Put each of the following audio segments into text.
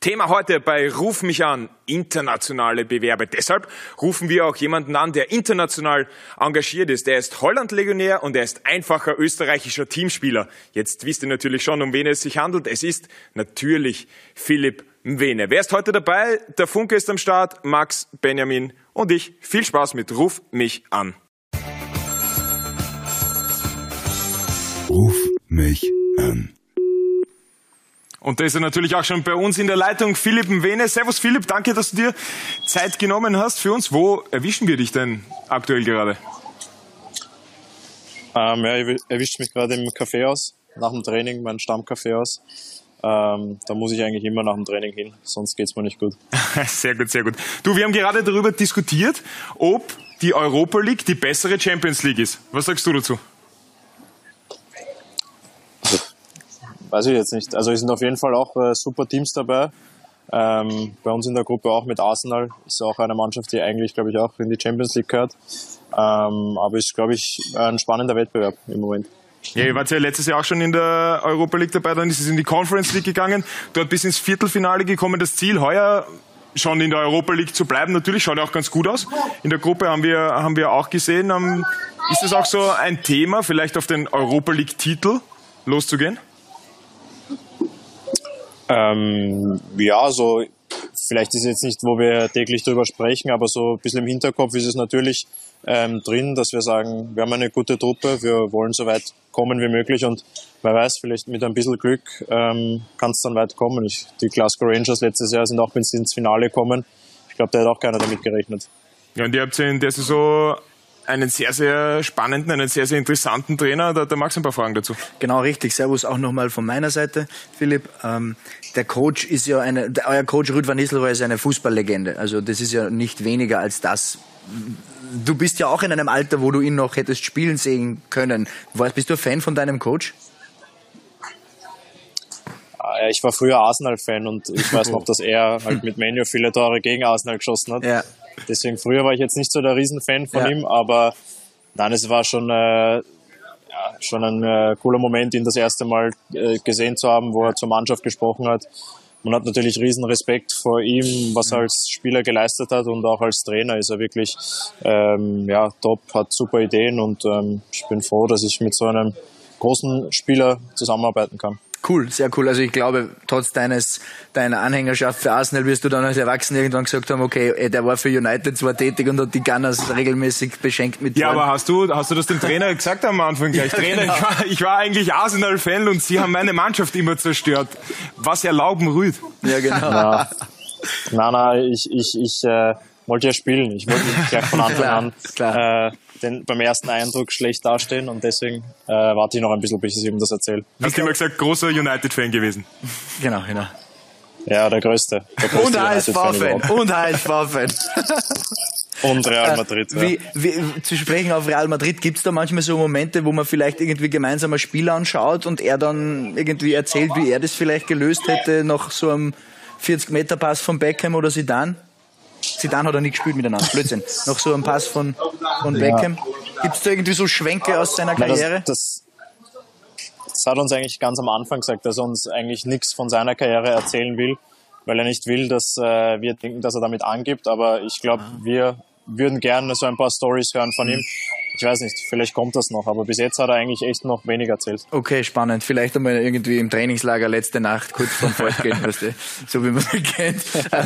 Thema heute bei Ruf mich an, internationale Bewerbe. Deshalb rufen wir auch jemanden an, der international engagiert ist. Er ist Holland-Legionär und er ist einfacher österreichischer Teamspieler. Jetzt wisst ihr natürlich schon, um wen es sich handelt. Es ist natürlich Philipp Mwene. Wer ist heute dabei? Der Funke ist am Start, Max, Benjamin und ich. Viel Spaß mit Ruf mich an. Ruf mich an. Und da ist er natürlich auch schon bei uns in der Leitung, Philipp Mwene. Servus Philipp, danke, dass du dir Zeit genommen hast für uns. Wo erwischen wir dich denn aktuell gerade? Ähm, ja, ich erwischt mich gerade im Kaffeehaus, nach dem Training, mein Stammkaffeehaus. Ähm, da muss ich eigentlich immer nach dem Training hin, sonst geht's mir nicht gut. sehr gut, sehr gut. Du, wir haben gerade darüber diskutiert, ob die Europa League die bessere Champions League ist. Was sagst du dazu? Weiß ich jetzt nicht. Also es sind auf jeden Fall auch äh, super Teams dabei. Ähm, bei uns in der Gruppe auch mit Arsenal ist auch eine Mannschaft, die eigentlich, glaube ich, auch in die Champions League gehört. Ähm, aber ist, glaube ich, ein spannender Wettbewerb im Moment. Ja, ihr wart ja letztes Jahr auch schon in der Europa League dabei, dann ist es in die Conference League gegangen, dort bis ins Viertelfinale gekommen. Das Ziel heuer schon in der Europa League zu bleiben. Natürlich schaut ja auch ganz gut aus. In der Gruppe haben wir, haben wir auch gesehen. Ähm, ist es auch so ein Thema, vielleicht auf den Europa League Titel loszugehen? Ähm, ja, so vielleicht ist es jetzt nicht, wo wir täglich drüber sprechen, aber so ein bisschen im Hinterkopf ist es natürlich ähm, drin, dass wir sagen, wir haben eine gute Truppe, wir wollen so weit kommen wie möglich und wer weiß, vielleicht mit ein bisschen Glück ähm, kann es dann weit kommen. Ich, die Glasgow Rangers letztes Jahr sind auch bis ins Finale gekommen. Ich glaube, da hat auch keiner damit gerechnet. Ja, und ihr habt ja in der Saison einen sehr, sehr spannenden, einen sehr, sehr interessanten Trainer. Da, da magst du ein paar Fragen dazu. Genau, richtig. Servus auch nochmal von meiner Seite, Philipp. Ähm, der Coach ist ja eine, der, euer Coach Ruud van Nistelrooy ist eine Fußballlegende. Also das ist ja nicht weniger als das. Du bist ja auch in einem Alter, wo du ihn noch hättest spielen sehen können. Bist du ein Fan von deinem Coach? Ah, ich war früher Arsenal-Fan und ich weiß noch, dass er halt mit Menu viele Tore gegen Arsenal geschossen hat. Ja. Deswegen früher war ich jetzt nicht so der Riesenfan von ja. ihm, aber nein, es war schon, äh, ja, schon ein äh, cooler Moment, ihn das erste Mal äh, gesehen zu haben, wo er zur Mannschaft gesprochen hat. Man hat natürlich riesen Respekt vor ihm, was er als Spieler geleistet hat und auch als Trainer ist er wirklich ähm, ja, top, hat super Ideen und ähm, ich bin froh, dass ich mit so einem großen Spieler zusammenarbeiten kann. Cool, sehr cool. Also ich glaube, trotz deines deiner Anhängerschaft für Arsenal wirst du dann als Erwachsener irgendwann gesagt haben, okay, der war für United zwar tätig und hat die Gunners regelmäßig beschenkt mit. Ja, aber hast du hast du das dem Trainer gesagt am Anfang gleich? Ja, Trainer, genau. ich, war, ich war eigentlich Arsenal-Fan und sie haben meine Mannschaft immer zerstört. Was erlauben Rüd? Ja, genau. Na, na, na ich ich ich äh, wollte ja spielen. Ich wollte nicht gleich von Anfang klar, an. Klar. Äh, den, beim ersten Eindruck schlecht dastehen und deswegen äh, warte ich noch ein bisschen, bis ich ihm das erzähle. Hast du immer gesagt, großer United-Fan gewesen? Genau, genau. Ja, der größte. Der größte und HSV-Fan. Und HSV-Fan. Und Real Madrid. Ja. Wie, wie, zu sprechen auf Real Madrid, gibt es da manchmal so Momente, wo man vielleicht irgendwie gemeinsam ein Spiel anschaut und er dann irgendwie erzählt, wie er das vielleicht gelöst hätte nach so einem 40-Meter-Pass von Beckham oder Zidane? Zidane hat er nie gespielt miteinander. Blödsinn. Noch so ein Pass von, von Beckham. Ja. Gibt es da irgendwie so Schwenke aus seiner Karriere? das, das, das, hat uns eigentlich ganz am Anfang gesagt, dass er uns eigentlich nichts von seiner Karriere erzählen will, weil er nicht will, dass äh, wir denken, dass er damit angibt. Aber ich glaube, ah. wir würden gerne so ein paar Stories hören von ihm ich weiß nicht, vielleicht kommt das noch, aber bis jetzt hat er eigentlich echt noch wenig erzählt. Okay, spannend. Vielleicht einmal irgendwie im Trainingslager letzte Nacht kurz vorm Fortgehen, weißt du, so wie man es kennt.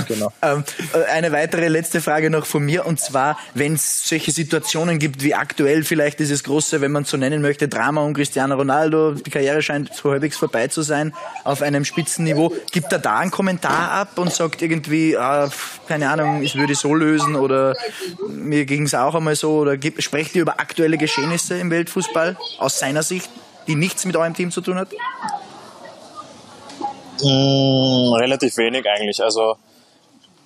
Genau. Ähm, äh, eine weitere letzte Frage noch von mir und zwar, wenn es solche Situationen gibt wie aktuell vielleicht dieses große, wenn man so nennen möchte, Drama um Cristiano Ronaldo, die Karriere scheint so halbwegs vorbei zu sein auf einem Spitzenniveau, gibt er da einen Kommentar ab und sagt irgendwie, ah, keine Ahnung, ich würde so lösen oder mir ging es auch einmal so oder gibt, sprecht ihr über aktuelle Geschehnisse im Weltfußball aus seiner Sicht, die nichts mit eurem Team zu tun hat? Mm, relativ wenig eigentlich. Also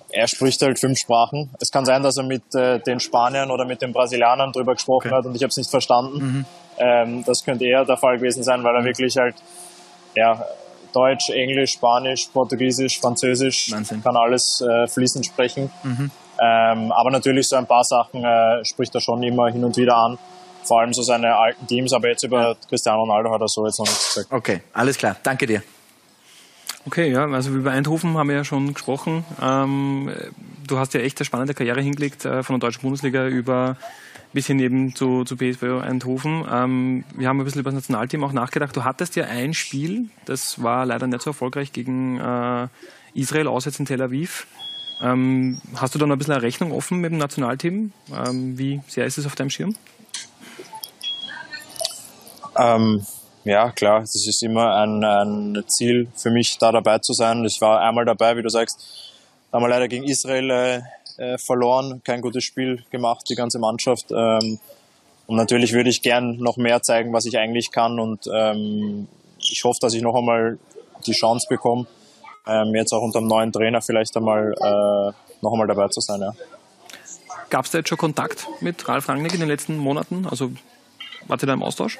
er spricht halt fünf Sprachen. Es kann sein, dass er mit äh, den Spaniern oder mit den Brasilianern drüber gesprochen okay. hat und ich habe es nicht verstanden. Mhm. Ähm, das könnte eher der Fall gewesen sein, weil er mhm. wirklich halt ja, Deutsch, Englisch, Spanisch, Portugiesisch, Französisch, Wahnsinn. kann alles äh, fließend sprechen. Mhm. Ähm, aber natürlich so ein paar Sachen äh, spricht er schon immer hin und wieder an. Vor allem so seine alten Teams, aber jetzt über Cristiano Ronaldo hat er so jetzt noch nichts gesagt. Okay, alles klar. Danke dir. Okay, ja, also über Eindhoven haben wir ja schon gesprochen. Ähm, du hast ja echt eine spannende Karriere hingelegt äh, von der deutschen Bundesliga über bis hin eben zu, zu PSV Eindhoven. Ähm, wir haben ein bisschen über das Nationalteam auch nachgedacht. Du hattest ja ein Spiel, das war leider nicht so erfolgreich gegen äh, Israel, auswärts in Tel Aviv. Ähm, hast du da noch ein bisschen eine Rechnung offen mit dem Nationalteam? Ähm, wie sehr ist es auf deinem Schirm? Ähm, ja, klar, das ist immer ein, ein, Ziel für mich, da dabei zu sein. Ich war einmal dabei, wie du sagst, wir leider gegen Israel äh, äh, verloren, kein gutes Spiel gemacht, die ganze Mannschaft. Ähm, und natürlich würde ich gern noch mehr zeigen, was ich eigentlich kann. Und ähm, ich hoffe, dass ich noch einmal die Chance bekomme, ähm, jetzt auch unter dem neuen Trainer vielleicht einmal äh, noch einmal dabei zu sein. Ja. Gab es da jetzt schon Kontakt mit Ralf Rangnick in den letzten Monaten? Also wart ihr da im Austausch?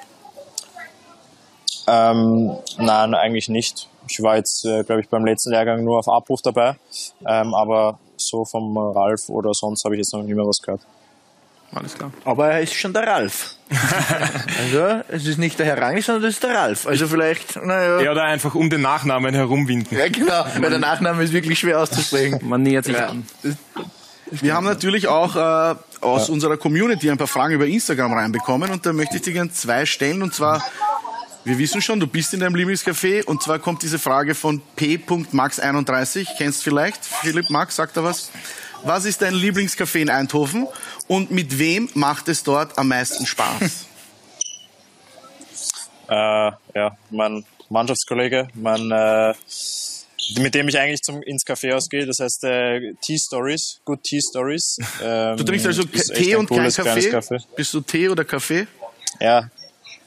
Ähm, nein, eigentlich nicht. Ich war jetzt, äh, glaube ich, beim letzten Lehrgang nur auf Abruf dabei. Ähm, aber so vom Ralf oder sonst habe ich jetzt noch nie mehr was gehört. Alles klar. Aber er ist schon der Ralf. Also, es ist nicht der Herr Rangnick, sondern es ist der Ralf. Also vielleicht, naja. Ja, oder einfach um den Nachnamen herumwinden. Ja, genau, weil der Nachname ist wirklich schwer auszusprechen. Man nähert sich ja. an. Wir haben natürlich auch äh, aus ja. unserer Community ein paar Fragen über Instagram reinbekommen und da möchte ich dir gerne zwei stellen und zwar wir wissen schon, du bist in deinem Lieblingscafé und zwar kommt diese Frage von P.Max31. Kennst vielleicht? Philipp Max, sagt er was? Was ist dein Lieblingscafé in Eindhoven und mit wem macht es dort am meisten Spaß? äh, ja, mein Mannschaftskollege, mein, äh, mit dem ich eigentlich zum, ins Café ausgehe, das heißt äh, Tea Stories, Good Tea Stories. Ähm, du trinkst also Tee und kein Kaffee? Kaffee? Bist du Tee oder Kaffee? Ja,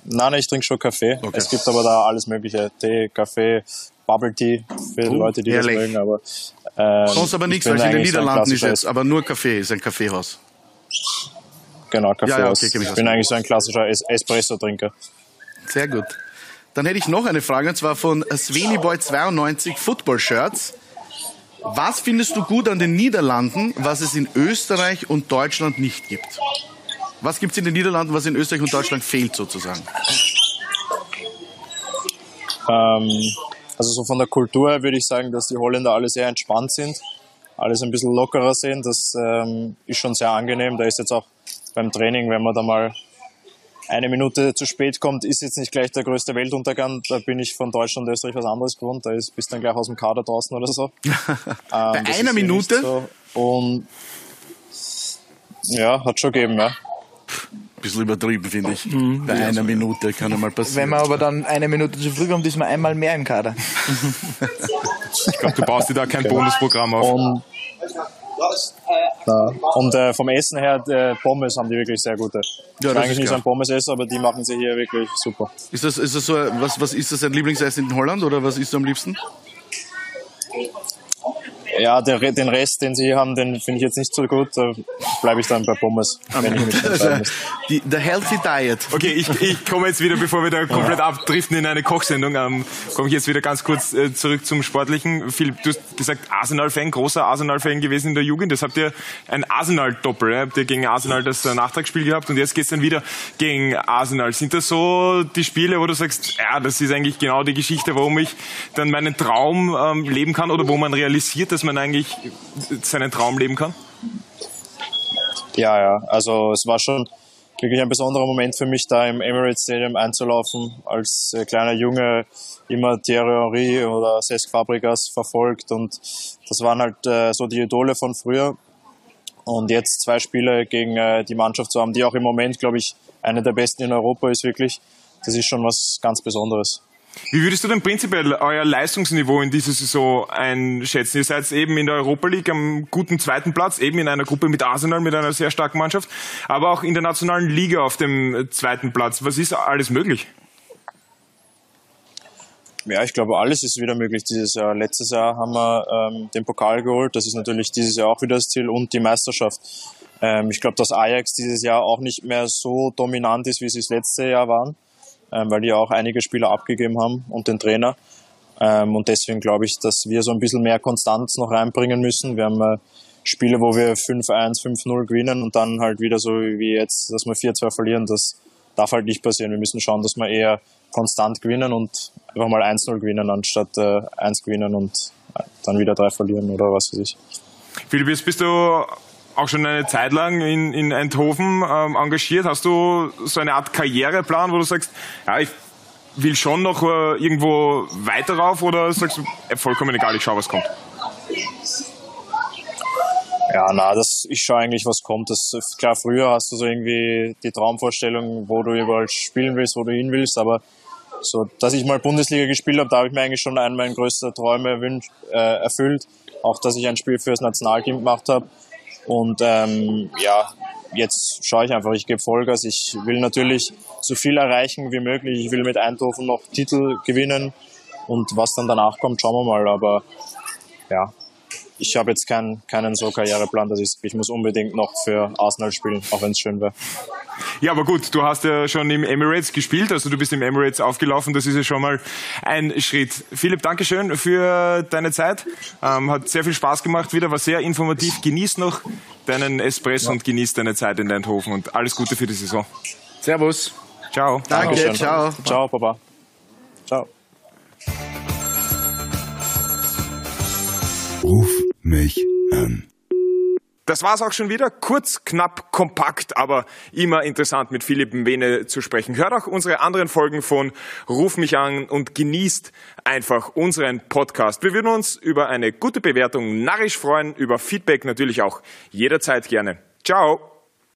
Nein, ich trinke schon Kaffee. Okay. Es gibt aber da alles mögliche. Tee, Kaffee, Bubble Tea für die Leute, die Ehrlich. das mögen. Aber, ähm, Sonst aber nichts, weil es in den Niederlanden ist jetzt. Aber nur Kaffee ist ein Kaffeehaus. Genau, Kaffeehaus. Ja, ja, okay, ich bin eigentlich so ein klassischer es Espresso-Trinker. Sehr gut. Dann hätte ich noch eine Frage, und zwar von Sveniboy92 Football Shirts. Was findest du gut an den Niederlanden, was es in Österreich und Deutschland nicht gibt? Was gibt es in den Niederlanden, was in Österreich und Deutschland fehlt sozusagen? Ähm, also so von der Kultur her würde ich sagen, dass die Holländer alle sehr entspannt sind, alles ein bisschen lockerer sehen. Das ähm, ist schon sehr angenehm. Da ist jetzt auch beim Training, wenn man da mal eine Minute zu spät kommt, ist jetzt nicht gleich der größte Weltuntergang. Da bin ich von Deutschland und Österreich was anderes gewohnt. Da ist, bist dann gleich aus dem Kader draußen oder so. ähm, Bei einer Minute? So. Und ja, hat schon gegeben, ja bisschen übertrieben, finde ich. Mhm, Bei einer Minute kann einmal passieren. Wenn man aber dann eine Minute zu früh kommt, ist man einmal mehr im Kader. ich glaube, du baust dir da kein Bonusprogramm auf. Und, ja. Und äh, vom Essen her, äh, Pommes haben die wirklich sehr gute. Ja, ich eigentlich nicht so ein Pommes essen, aber die machen sie hier wirklich super. Ist das, ist das so, was, was ist das ein Lieblingsessen in Holland oder was isst du am liebsten? Ja, der, den Rest, den sie hier haben, den finde ich jetzt nicht so gut. Da bleibe ich dann bei Pommes, wenn ich mich Die, der Healthy Diet. Okay, ich, ich komme jetzt wieder, bevor wir da komplett ja. abdriften in eine Kochsendung, ähm, komme ich jetzt wieder ganz kurz äh, zurück zum Sportlichen. Philipp, du hast gesagt, Arsenal-Fan, großer Arsenal-Fan gewesen in der Jugend. Das habt ihr ein Arsenal-Doppel. Habt ihr gegen Arsenal das äh, Nachtragsspiel gehabt und jetzt geht's dann wieder gegen Arsenal. Sind das so die Spiele, wo du sagst, ja, das ist eigentlich genau die Geschichte, warum ich dann meinen Traum ähm, leben kann oder wo man realisiert, dass man eigentlich seinen Traum leben kann? Ja, ja. Also es war schon wirklich ein besonderer Moment für mich, da im Emirates Stadium einzulaufen. Als äh, kleiner Junge immer Thierry Henry oder Cesc Fabregas verfolgt und das waren halt äh, so die Idole von früher. Und jetzt zwei Spiele gegen äh, die Mannschaft zu haben, die auch im Moment, glaube ich, eine der besten in Europa ist wirklich, das ist schon was ganz Besonderes. Wie würdest du denn prinzipiell euer Leistungsniveau in dieser Saison einschätzen? Ihr seid eben in der Europa League am guten zweiten Platz, eben in einer Gruppe mit Arsenal, mit einer sehr starken Mannschaft, aber auch in der nationalen Liga auf dem zweiten Platz. Was ist alles möglich? Ja, ich glaube, alles ist wieder möglich dieses Jahr. Letztes Jahr haben wir ähm, den Pokal geholt. Das ist natürlich dieses Jahr auch wieder das Ziel und die Meisterschaft. Ähm, ich glaube, dass Ajax dieses Jahr auch nicht mehr so dominant ist, wie sie es letzte Jahr waren weil die auch einige Spieler abgegeben haben und den Trainer. Ähm, und deswegen glaube ich, dass wir so ein bisschen mehr Konstanz noch reinbringen müssen. Wir haben äh, Spiele, wo wir 5-1, 5-0 gewinnen und dann halt wieder so wie jetzt, dass wir 4-2 verlieren. Das darf halt nicht passieren. Wir müssen schauen, dass wir eher konstant gewinnen und einfach mal 1-0 gewinnen, anstatt äh, 1 gewinnen und dann wieder 3 verlieren oder was weiß ich. Philipp, jetzt bist du auch schon eine Zeit lang in, in Eindhoven ähm, engagiert. Hast du so eine Art Karriereplan, wo du sagst, ja, ich will schon noch äh, irgendwo weiter rauf oder sagst du, äh, vollkommen egal, ich schau, was kommt? Ja, na, das, ich schaue eigentlich, was kommt. Das, klar, früher hast du so irgendwie die Traumvorstellung, wo du überall spielen willst, wo du hin willst, aber so, dass ich mal Bundesliga gespielt habe, da habe ich mir eigentlich schon einen meiner größten Träume äh, erfüllt. Auch, dass ich ein Spiel fürs Nationalteam gemacht habe. Und ähm, ja, jetzt schaue ich einfach, ich gebe Vollgas. Ich will natürlich so viel erreichen wie möglich. Ich will mit Eindhoven noch Titel gewinnen. Und was dann danach kommt, schauen wir mal. Aber ja, ich habe jetzt keinen, keinen so Karriereplan, dass ich, ich muss unbedingt noch für Arsenal spielen, auch wenn es schön wäre. Ja, aber gut, du hast ja schon im Emirates gespielt, also du bist im Emirates aufgelaufen, das ist ja schon mal ein Schritt. Philipp, Dankeschön für deine Zeit. Ähm, hat sehr viel Spaß gemacht wieder, war sehr informativ. Genieß noch deinen Espresso ja. und genieß deine Zeit in Eindhoven und alles Gute für die Saison. Servus. Ciao. Danke, Dankeschön. ciao. Ciao, Papa. Ciao. Ruf mich an. Das war's auch schon wieder. Kurz, knapp, kompakt, aber immer interessant mit Philipp Mbene zu sprechen. Hört auch unsere anderen Folgen von Ruf mich an und genießt einfach unseren Podcast. Wir würden uns über eine gute Bewertung narrisch freuen, über Feedback natürlich auch jederzeit gerne. Ciao!